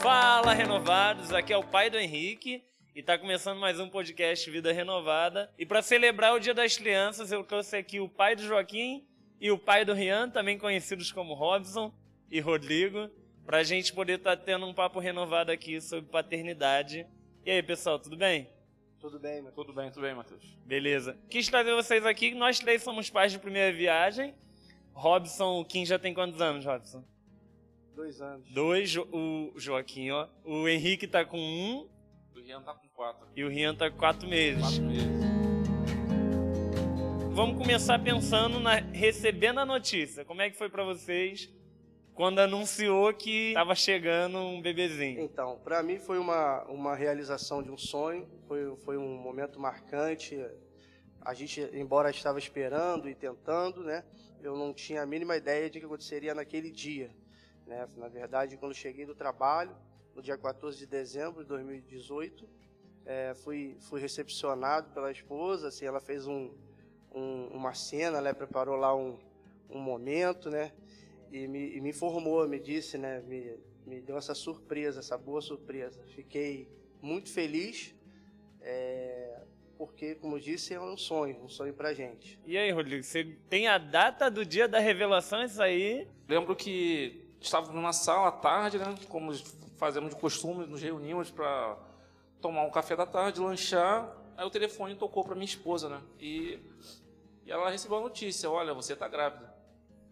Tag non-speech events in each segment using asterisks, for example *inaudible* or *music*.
Fala, renovados! Aqui é o pai do Henrique e tá começando mais um podcast Vida Renovada. E para celebrar o Dia das Crianças, eu trouxe aqui o pai do Joaquim e o pai do Rian, também conhecidos como Robson e Rodrigo, pra gente poder estar tá tendo um papo renovado aqui sobre paternidade. E aí, pessoal, tudo bem? Tudo bem, Matheus. Tudo bem, tudo bem, Matheus. Beleza. Quis trazer vocês aqui, nós três somos pais de primeira viagem. Robson, o Kim já tem quantos anos, Robson? Dois anos. Dois, o Joaquim, ó. O Henrique tá com um. O Rian tá com quatro. E o Rian tá com quatro meses. Quatro meses. Vamos começar pensando na recebendo a notícia. Como é que foi para vocês quando anunciou que estava chegando um bebezinho? Então, para mim foi uma, uma realização de um sonho, foi, foi um momento marcante. A gente, embora estava esperando e tentando, né, eu não tinha a mínima ideia de que aconteceria naquele dia. Né? Na verdade, quando cheguei do trabalho, no dia 14 de dezembro de 2018, é, fui, fui recepcionado pela esposa, assim, ela fez um, um, uma cena, ela preparou lá um, um momento, né? E me, e me informou, me disse, né? Me, me deu essa surpresa, essa boa surpresa. Fiquei muito feliz, é, porque, como eu disse, é um sonho, um sonho pra gente. E aí, Rodrigo, você tem a data do dia da revelação, isso aí? Lembro que estávamos numa sala à tarde, né? Como fazemos de costume, nos reunimos para tomar um café da tarde, lanchar. Aí o telefone tocou para minha esposa, né? E, e ela recebeu a notícia: olha, você está grávida.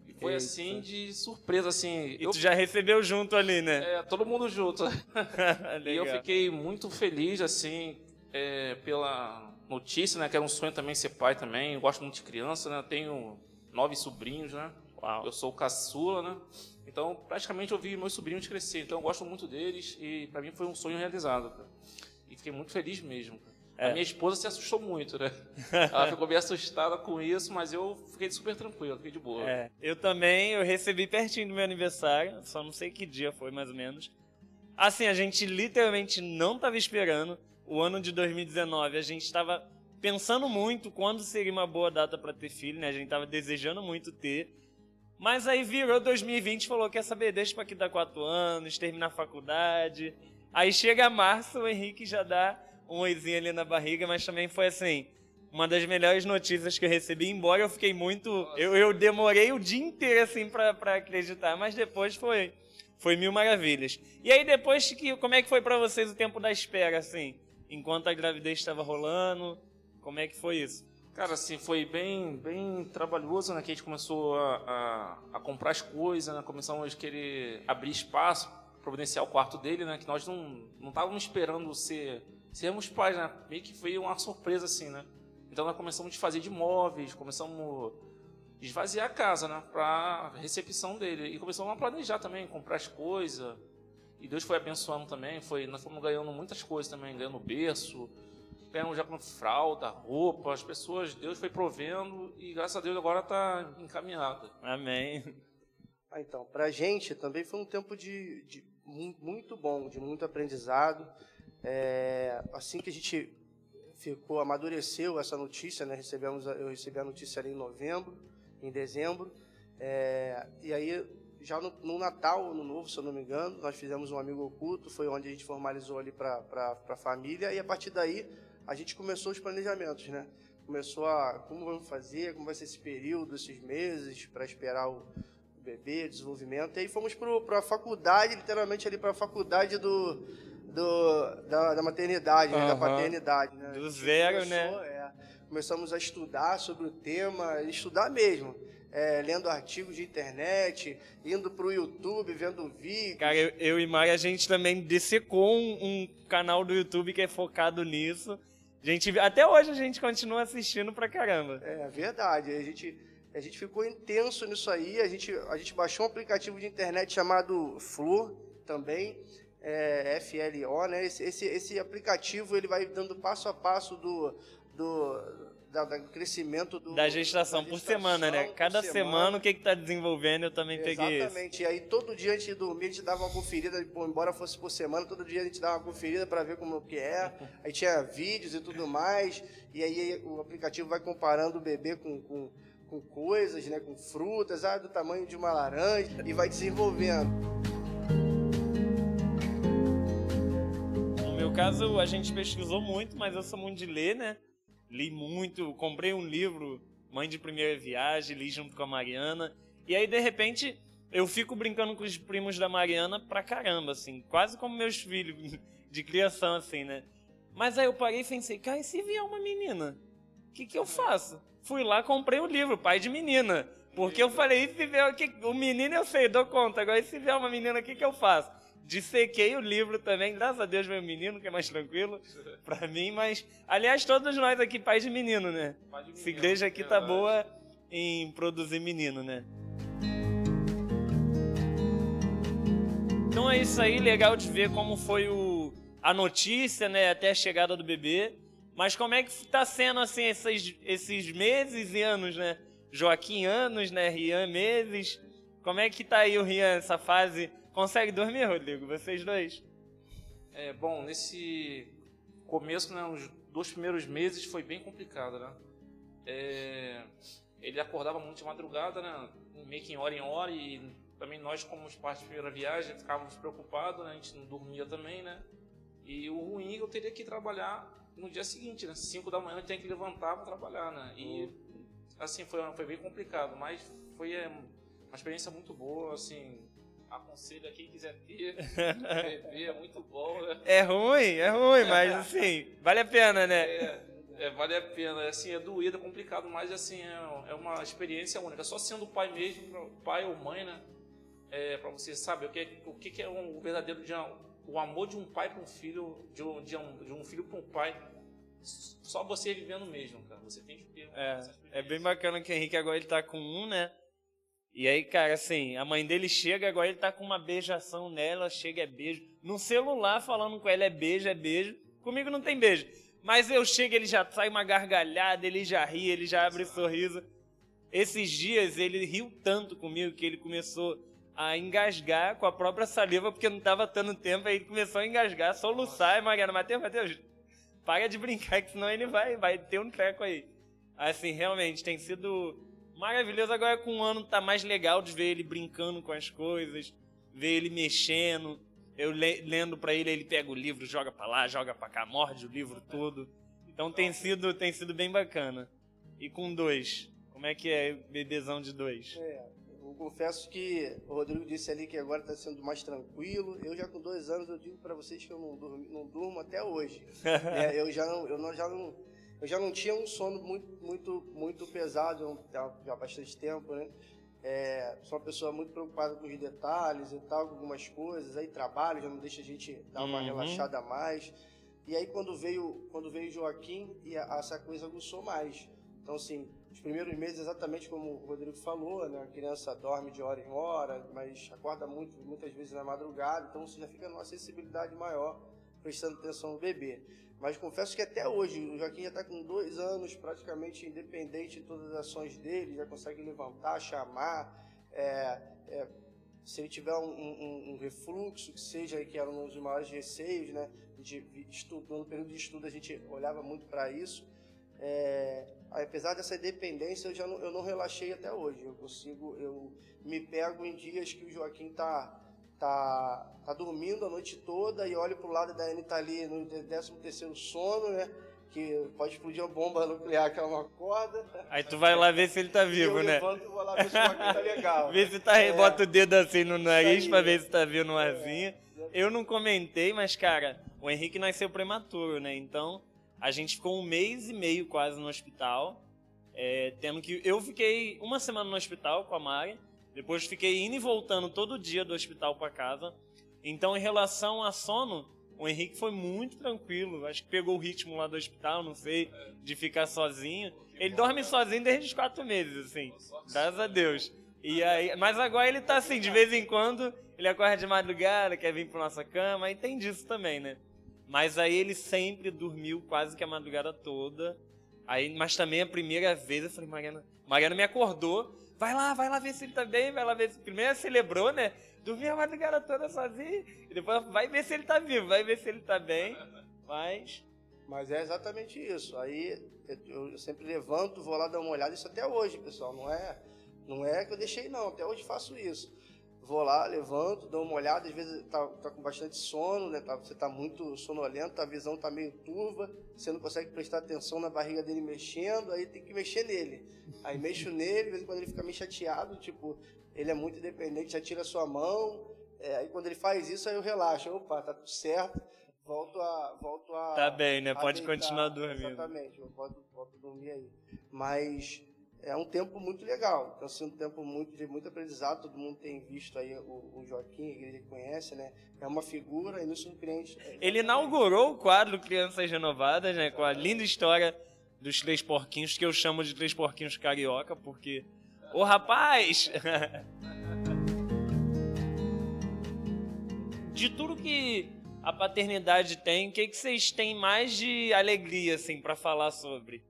E foi Eita. assim de surpresa, assim. E eu, tu já recebeu junto ali, né? É, todo mundo junto. *laughs* e eu fiquei muito feliz, assim, é, pela notícia, né? Que era um sonho também ser pai também. Eu gosto muito de criança, né? Eu tenho nove sobrinhos, né? Uau. Eu sou caçula, né? Então, praticamente eu vi meus sobrinhos crescer. Então, eu gosto muito deles e para mim foi um sonho realizado. Cara. E fiquei muito feliz mesmo. É. A minha esposa se assustou muito, né? *laughs* Ela ficou bem assustada com isso, mas eu fiquei super tranquilo, fiquei de boa. É. Eu também, eu recebi pertinho do meu aniversário, só não sei que dia foi mais ou menos. Assim, a gente literalmente não estava esperando. O ano de 2019, a gente estava pensando muito quando seria uma boa data para ter filho, né? A gente estava desejando muito ter. Mas aí virou 2020 e falou: quer saber, deixa pra aqui dar quatro anos, terminar a faculdade. Aí chega março, o Henrique já dá um oizinho ali na barriga, mas também foi assim. Uma das melhores notícias que eu recebi, embora eu fiquei muito. Eu, eu demorei o dia inteiro assim pra, pra acreditar, mas depois foi. Foi mil maravilhas. E aí depois que. Como é que foi para vocês o tempo da espera, assim? Enquanto a gravidez estava rolando? Como é que foi isso? Cara, assim, foi bem, bem trabalhoso, né? Que a gente começou a, a, a comprar as coisas, né? Começamos a querer abrir espaço, providenciar o quarto dele, né? Que nós não, não estávamos esperando ser, sermos pais, né? Meio que foi uma surpresa, assim, né? Então nós começamos a fazer de móveis, começamos a esvaziar a casa, né? Para recepção dele. E começamos a planejar também, comprar as coisas. E Deus foi abençoando também, foi, nós fomos ganhando muitas coisas também, ganhando berço, pegam já com fralda, roupa, as pessoas, Deus foi provendo e graças a Deus agora está encaminhada. Amém. Ah, então, para a gente também foi um tempo de, de muito bom, de muito aprendizado. É, assim que a gente ficou, amadureceu essa notícia, né? Recebemos, eu recebi a notícia ali em novembro, em dezembro, é, e aí já no, no, Natal, no Novo, se eu não me engano, nós fizemos um amigo oculto, foi onde a gente formalizou ali para a família, e a partir daí a gente começou os planejamentos, né? Começou a como vamos fazer, como vai ser esse período, esses meses para esperar o bebê, desenvolvimento. E aí fomos para a faculdade, literalmente ali para a faculdade do, do da, da maternidade, uhum. né? da paternidade, né? Do zero, né? começou, né? É, começamos a estudar sobre o tema, estudar mesmo. É, lendo artigos de internet, indo para o YouTube, vendo vídeos. Cara, eu, eu e Mari, a gente também dissecou um, um, canal do YouTube que é focado nisso. A gente, até hoje a gente continua assistindo pra caramba. É verdade. A gente, a gente ficou intenso nisso aí. A gente, a gente baixou um aplicativo de internet chamado Flu também. É, FLO, né? Esse, esse, esse aplicativo ele vai dando passo a passo do, do, da, da crescimento do, da gestação, da gestação por semana, né? Cada semana, semana, o que está desenvolvendo, eu também Exatamente. peguei Exatamente. E aí todo dia antes de dormir a gente dava uma conferida, embora fosse por semana, todo dia a gente dava uma conferida para ver como que é. *laughs* Aí tinha vídeos e tudo mais. E aí o aplicativo vai comparando o bebê com, com, com coisas, né? Com frutas, ah, do tamanho de uma laranja e vai desenvolvendo. caso, a gente pesquisou muito, mas eu sou muito de ler, né? Li muito, comprei um livro, Mãe de Primeira Viagem, li junto com a Mariana. E aí, de repente, eu fico brincando com os primos da Mariana pra caramba, assim, quase como meus filhos *laughs* de criação, assim, né? Mas aí eu parei e pensei, cara, e se vier uma menina? O que, que eu faço? Fui lá, comprei o um livro, Pai de Menina. Porque eu falei, e se vier o menino eu sei, dou conta. Agora, e se vier uma menina, o que, que eu faço? Dissequei o livro também, graças a Deus veio o menino, que é mais tranquilo *laughs* pra mim, mas, aliás, todos nós aqui, pais de menino, né? Pai de menino, Essa igreja aqui tá boa em produzir menino, né? Então é isso aí, legal de ver como foi o, a notícia, né, até a chegada do bebê. Mas como é que está sendo assim esses, esses meses e anos, né? Joaquim anos, né? Rian meses. Como é que tá aí o Rian essa fase? Consegue dormir, Rodrigo? Vocês dois? É, bom, nesse começo, né, os dois primeiros meses foi bem complicado, né? É, ele acordava muito de madrugada, né? Meio que em hora em hora e também nós, como os pais de primeira viagem, ficávamos preocupados, né? A gente não dormia também, né? E o ruim, eu teria que trabalhar no dia seguinte, né? 5 da manhã eu tinha que levantar para trabalhar, né? E, assim, foi, foi bem complicado, mas foi é, uma experiência muito boa, assim... Aconselho a quem quiser ter, *laughs* bebê, é muito bom, né? É ruim, é ruim, mas assim, vale a pena, né? É, é, vale a pena. Assim, é doído, é complicado, mas assim, é, é uma experiência única. Só sendo pai mesmo, pai ou mãe, né? é, para você saber o que, o que é um, o verdadeiro de o amor de um pai para um filho, de um, de um, de um filho para um pai. Só você vivendo mesmo, cara. Você tem que ter. É, é bem bacana que o Henrique agora ele tá com um, né? E aí, cara, assim, a mãe dele chega, agora ele tá com uma beijação nela, chega, é beijo. No celular, falando com ela, é beijo, é beijo. Comigo não tem beijo. Mas eu chego, ele já sai uma gargalhada, ele já ri, ele já abre sorriso. Esses dias ele riu tanto comigo que ele começou a engasgar com a própria saliva, porque não estava tendo tempo, aí ele começou a engasgar, soluçar, e Mariana, Matheus, Matheus, para de brincar, que senão ele vai, vai ter um treco aí. Assim, realmente, tem sido maravilhoso. Agora com um ano tá mais legal de ver ele brincando com as coisas, ver ele mexendo. Eu lendo para ele, ele pega o livro, joga para lá, joga para cá, morde o livro todo. Então tem sido, tem sido bem bacana. E com dois, como é que é bebezão de dois? É, eu confesso que o Rodrigo disse ali que agora está sendo mais tranquilo. Eu já com dois anos eu digo para vocês que eu não durmo, não durmo até hoje. *laughs* é, eu já não, eu não, já não, eu já não tinha um sono muito, muito, muito pesado já, já há bastante tempo, né? É, sou uma pessoa muito preocupada com os detalhes e tal, com algumas coisas. Aí trabalho já não deixa a gente dar uma uhum. relaxada a mais. E aí quando veio, quando veio Joaquim, e a, essa coisa aguçou mais. Então assim, os primeiros meses, exatamente como o Rodrigo falou, né? a criança dorme de hora em hora, mas acorda muito, muitas vezes na madrugada, então você já fica numa sensibilidade maior, prestando atenção no bebê. Mas confesso que até hoje, o Joaquim já está com dois anos, praticamente independente de todas as ações dele, já consegue levantar, chamar, é, é, se ele tiver um, um, um, refluxo, que seja, que era um dos maiores receios, né? De, estudo, no período de estudo a gente olhava muito para isso. É, apesar dessa dependência, eu já não, eu não relaxei até hoje. Eu consigo, eu me pego em dias que o Joaquim tá tá, tá dormindo a noite toda e olho pro lado da Anne tá ali no 13 terceiro sono, né? Que pode explodir uma bomba nuclear que ela não acorda. Aí tu vai lá ver se ele tá vivo, eu né? Levanto, e vou lá ver se o tá legal. *laughs* Vê se tá, é, bota o dedo assim no nariz para ver se tá vindo um arzinho. É, eu não comentei, mas cara, o Henrique nasceu prematuro, né? Então, a gente ficou um mês e meio quase no hospital, é, tendo que eu fiquei uma semana no hospital com a Mari, depois fiquei indo e voltando todo dia do hospital para casa. Então, em relação a sono, o Henrique foi muito tranquilo. Acho que pegou o ritmo lá do hospital, não sei, de ficar sozinho. Ele dorme sozinho desde os quatro meses, assim. Graças a Deus. E aí, mas agora ele tá assim, de vez em quando, ele acorda de madrugada, quer vir pra nossa cama, e tem disso também, né? Mas aí ele sempre dormiu quase que a madrugada toda. Aí, mas também a primeira vez eu falei, Mariana, Mariana me acordou, vai lá, vai lá ver se ele tá bem, vai lá ver se. Primeiro celebrou, né? Dormiu a madrugada toda sozinho. E depois vai ver se ele tá vivo, vai ver se ele tá bem. Mas. Mas é exatamente isso. Aí eu, sempre levanto, vou lá dar uma olhada, isso até hoje, pessoal. Não é, não é que eu deixei, não. Até hoje faço isso vou lá, levanto, dou uma olhada, às vezes tá, tá com bastante sono, né? Tá, você tá muito sonolento, a visão tá meio turva, você não consegue prestar atenção na barriga dele mexendo, aí tem que mexer nele. Aí mexo nele, de vez em quando ele fica meio chateado, tipo, ele é muito independente, já tira a sua mão. É, aí quando ele faz isso, aí eu relaxo. Opa, tá tudo certo. Volto a. Volto a Tá bem, né? Pode deitar. continuar dormindo. Exatamente, eu volto, volto a dormir aí. Mas é um tempo muito legal. Então, assim, um tempo muito, de muito aprendizado. Todo mundo tem visto aí o, o Joaquim, a igreja conhece, né? É uma figura e nos surpreende. Ele inaugurou o quadro Crianças Renovadas, né? Com a linda história dos três porquinhos, que eu chamo de três porquinhos carioca, porque. Ô rapaz! *laughs* de tudo que a paternidade tem, o que, que vocês têm mais de alegria, assim, pra falar sobre?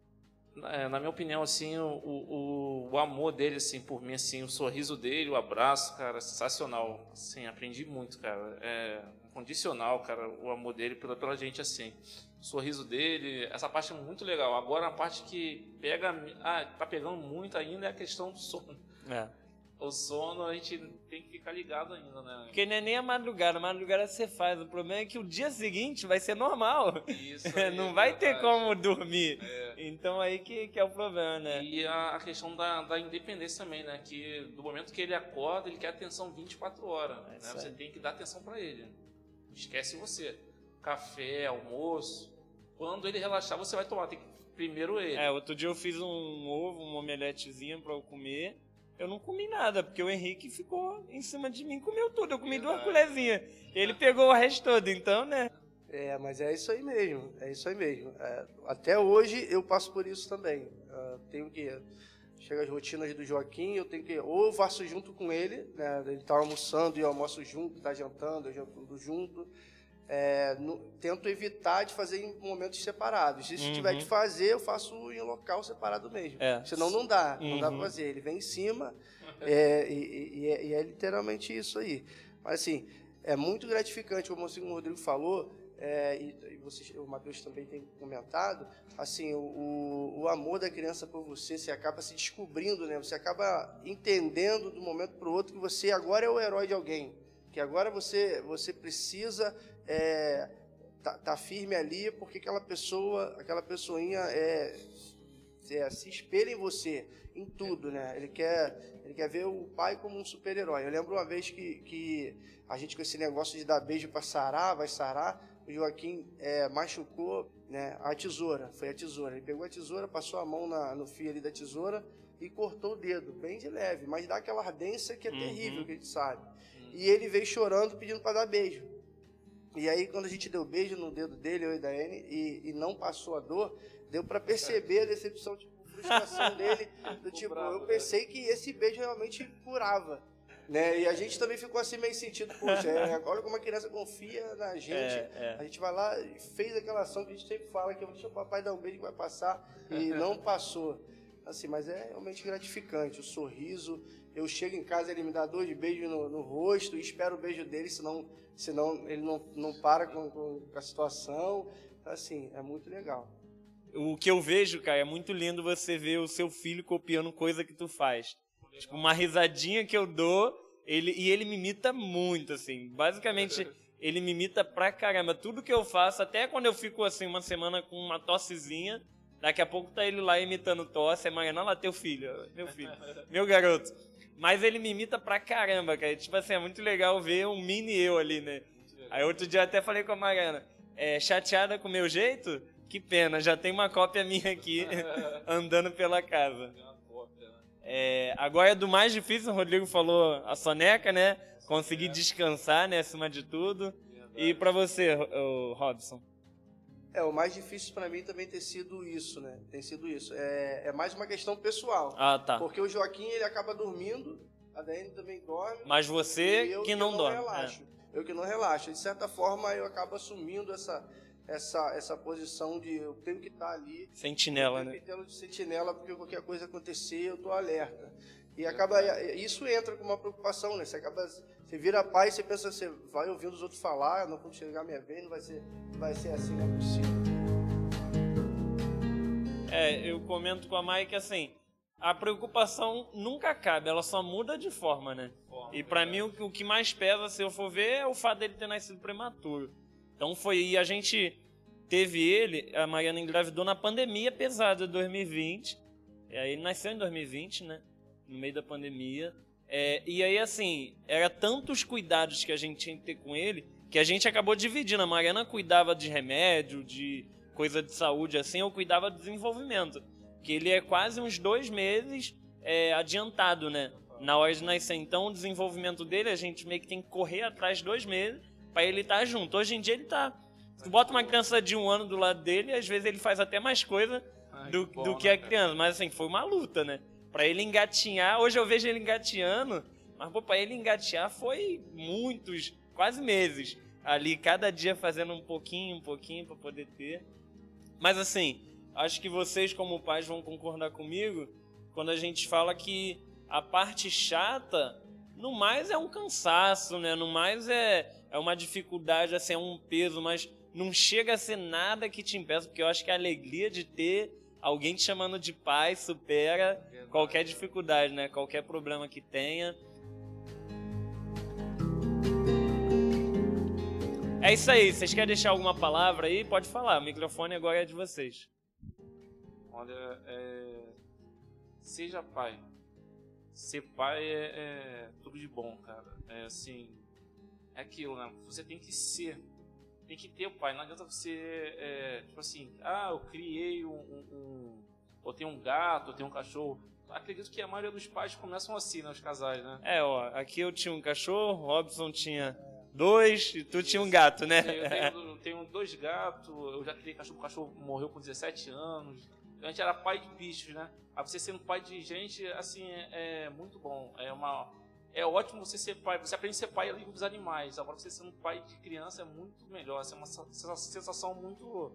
É, na minha opinião, assim, o, o, o amor dele, assim, por mim, assim, o sorriso dele, o abraço, cara, sensacional. Assim, aprendi muito, cara. É condicional, cara, o amor dele pela, pela gente, assim. O sorriso dele, essa parte é muito legal. Agora, a parte que pega, ah, tá pegando muito ainda é a questão do sono. É. O sono a gente tem que ficar ligado ainda, né? Porque não é nem a madrugada, a madrugada você faz. O problema é que o dia seguinte vai ser normal. Isso *laughs* aí, não é vai ter como dormir. É. Então aí que, que é o problema, né? E a, a questão da, da independência também, né? Que do momento que ele acorda, ele quer atenção 24 horas. É né? Você tem que dar atenção para ele. Esquece você. Café, almoço. Quando ele relaxar, você vai tomar. Tem que primeiro ele. É, outro dia eu fiz um ovo, uma omeletezinha pra eu comer. Eu não comi nada, porque o Henrique ficou em cima de mim e comeu tudo. Eu comi duas colherzinhas. Ele pegou o resto todo, então, né? É, mas é isso aí mesmo, é isso aí mesmo. É, até hoje eu passo por isso também. Ah, tenho que chega as rotinas do Joaquim, eu tenho que ou eu faço junto com ele, né? Ele tá almoçando e eu almoço junto, tá jantando, eu janto junto. É, no- tento evitar de fazer em momentos separados. Se Uhum. tiver que fazer, eu faço em local separado mesmo. É. Senão não dá, não dá Uhum. pra fazer. Ele vem em cima *laughs* é, e, e- e é, e é literalmente isso aí. Mas assim, é muito gratificante, como o Rodrigo falou, é, e, e vocês, o Matheus também tem comentado, assim, o, o, o amor da criança por você, você acaba se descobrindo, né? Você acaba entendendo do momento para o outro que você agora é o herói de alguém, que agora você, você precisa é, tá, tá firme ali porque aquela pessoa, aquela pessoinha é, é, se espelha em você, em tudo, né? Ele quer, ele quer ver o pai como um super-herói. Eu lembro uma vez que, que a gente com esse negócio de dar beijo para sarar, vai sarar, o Joaquim é, machucou né, a tesoura, foi a tesoura. Ele pegou a tesoura, passou a mão na- no fio ali da tesoura e cortou o dedo, bem de leve, mas dá aquela ardência que é Uhum. terrível, que a gente sabe. E ele veio chorando, pedindo para dar beijo. E aí, quando a gente deu beijo no dedo dele, eu e da Anne, e, e não passou a dor, deu para perceber a decepção, tipo, frustração dele, *laughs* do tipo, bravo, eu né? pensei que esse beijo realmente curava. Né? E a gente também ficou assim meio sentido, poxa, é, olha como a criança confia na *laughs* gente. É, é. A gente vai lá e fez aquela ação que a gente sempre fala, que deixa o papai dar um beijo que vai passar, e não *laughs* passou. Assim, mas é realmente gratificante, o sorriso. Eu chego em casa, ele me dá dois beijos no, no rosto, e espero o beijo dele, senão, senão ele não, não para com, com a situação. Assim, é muito legal. O que eu vejo, cara, é muito lindo você ver o seu filho copiando coisa que tu faz. Tipo, uma risadinha que eu dou, ele, e ele me imita muito, assim. Basicamente, *laughs* ele me imita pra caramba. Tudo que eu faço, até quando eu fico, assim, uma semana com uma tossezinha, daqui a pouco tá ele lá imitando tosse, é Mariana, olha lá teu filho, meu filho, meu garoto. Mas ele me imita pra caramba, cara. Tipo assim, é muito legal ver um mini eu ali, né? Aí outro dia até falei com a Mariana, é, chateada com o meu jeito? Que pena, já tem uma cópia minha aqui *laughs* andando pela casa. É, agora é do mais difícil, o Rodrigo falou a soneca, né? Conseguir descansar, né? Acima de tudo. E pra você, Robson? É, o mais difícil para mim também ter sido isso, né? Tem sido isso. É, é mais uma questão pessoal. Ah, tá. Porque o Joaquim, ele acaba dormindo, a Daiane também dorme. Mas você eu que não dorme. relaxo. Eu que não relaxo. De certa forma, eu acabo assumindo essa, essa, essa posição de eu tenho que estar ali. É. Sentinela, né? Tendo de sentinela, porque qualquer coisa acontecer, eu tô alerta. E acaba, isso entra com uma preocupação, né? Você acaba, você vira pai, você pensa, você vai ouvindo os outros falar, não quando chegar a minha vez, não vai ser, vai ser assim, não é possível. É, eu comento com a Mai que assim, a preocupação nunca acaba, ela só muda de forma, né? E pra mim o, o que mais pesa, se eu for ver, é o fato dele ter nascido prematuro. Então foi. E a gente teve ele, a Mariana engravidou na pandemia pesada de 2020. E aí ele nasceu em 2020, né? No meio da pandemia. É, e aí, assim, era tantos cuidados que a gente tinha que ter com ele que a gente acabou dividindo. A Mariana cuidava de remédio, de coisa de saúde, assim, eu cuidava do desenvolvimento. Que ele é quase uns dois meses é, adiantado, né? Na hora de nascer. Então, o desenvolvimento dele, a gente meio que tem que correr atrás dois meses para ele estar tá junto. Hoje em dia, ele tá. Tu bota uma criança de um ano do lado dele, às vezes ele faz até mais coisa do, que, bom, do que a criança. Mas, assim, foi uma luta, né? Pra ele engatinhar. Hoje eu vejo ele engateando, mas, pô, pra ele engatear foi muitos, quase meses. Ali, cada dia fazendo um pouquinho, um pouquinho para poder ter. Mas, assim, acho que vocês, como pais, vão concordar comigo quando a gente fala que a parte chata, no mais é um cansaço, né? No mais é, é uma dificuldade, assim, é um peso, mas não chega a ser nada que te impeça, porque eu acho que a alegria de ter alguém te chamando de pai supera qualquer dificuldade, né? Qualquer problema que tenha. É isso aí. Vocês querem deixar alguma palavra aí? Pode falar. O microfone agora é de vocês. Olha, é seja pai. Ser pai é, é, tudo de bom, cara. É assim, é aquilo, né? Você tem que ser, tem que ter o pai. Não adianta você, é, tipo assim, ah, eu criei um, um, um, ou tenho um gato, ou tenho um cachorro. Acredito que a maioria dos pais começam assim, né, os casais, né? É, ó, aqui eu tinha um cachorro, Robson tinha dois e tu Isso. tinha um gato, né? Eu tenho, *laughs* eu tenho dois gatos, eu já criei cachorro, o cachorro morreu com 17 anos a gente era pai de bichos, né? Aí você sendo pai de gente, assim, é, é, muito bom. É uma é ótimo você ser pai. Você aprende a ser pai ali dos animais. Agora você sendo pai de criança é muito melhor. É uma sensação muito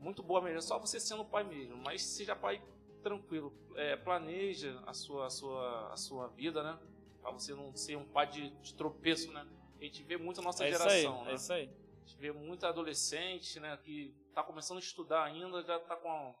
muito boa mesmo. É só você sendo pai mesmo. Mas seja pai tranquilo. É, planeja a sua a sua a sua vida, né? Para você não ser um pai de, de, tropeço, né? A gente vê muito a nossa é geração, aí, né? É isso aí. A gente vê muito adolescente, né? Que tá começando a estudar ainda, já tá com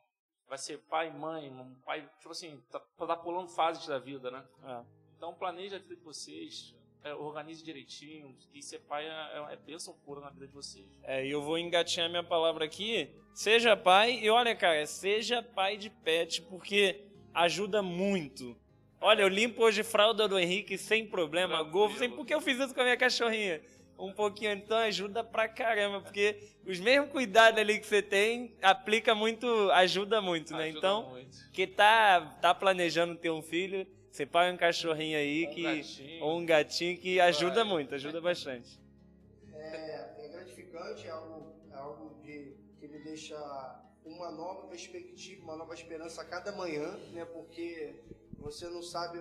vai ser pai, mãe, um pai, tipo assim, tá, tá pulando fases da vida, né? É. Então planeja a vida de vocês, é, organize direitinho, e ser pai é, é, é bênção pura na vida de vocês. É, e eu vou engatinhar minha palavra aqui. Seja pai, e olha, cara, seja pai de pet, porque ajuda muito. Olha, eu limpo hoje fralda do Henrique sem problema, Golfo, sem porque eu fiz isso com a minha cachorrinha um pouquinho, então ajuda pra caramba, porque os mesmos cuidados ali que você tem, aplica muito, ajuda muito, né? Ajuda então, muito. que tá, tá planejando ter um filho, você paga um cachorrinho aí, um que, gatinho. ou um gatinho que ajuda Vai. muito, ajuda bastante. É, é gratificante, é algo, é algo de, que me deixa uma nova perspectiva, uma nova esperança a cada manhã, né? Porque você não sabe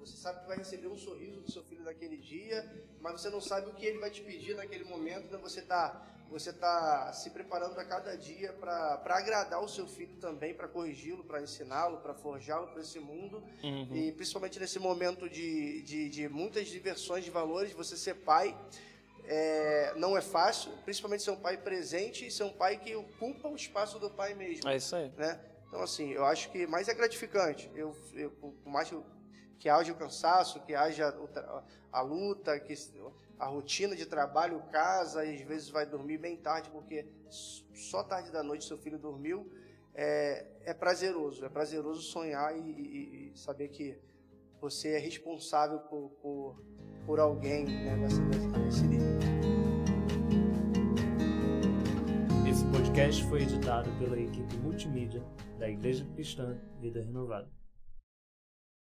você sabe que vai receber um sorriso do seu filho naquele dia, mas você não sabe o que ele vai te pedir naquele momento. Então você está você tá se preparando a cada dia para agradar o seu filho também, para corrigi-lo, para ensiná-lo, para forjá-lo para esse mundo. Uhum. E principalmente nesse momento de, de, de, muitas diversões de valores, você ser pai. É, não é fácil, principalmente ser um pai presente e ser um pai que ocupa o espaço do pai mesmo. É isso aí. Né? Então, assim, eu acho que mais é gratificante. Eu, eu, por mais que haja o cansaço, que haja a luta, que a rotina de trabalho, casa, e às vezes vai dormir bem tarde, porque só tarde da noite seu filho dormiu. É, é prazeroso, é prazeroso sonhar e, e, e, saber que você é responsável por, por, por alguém né, nessa, nesse nível. Esse podcast foi editado pela equipe multimídia da Igreja Cristã Vida Renovada.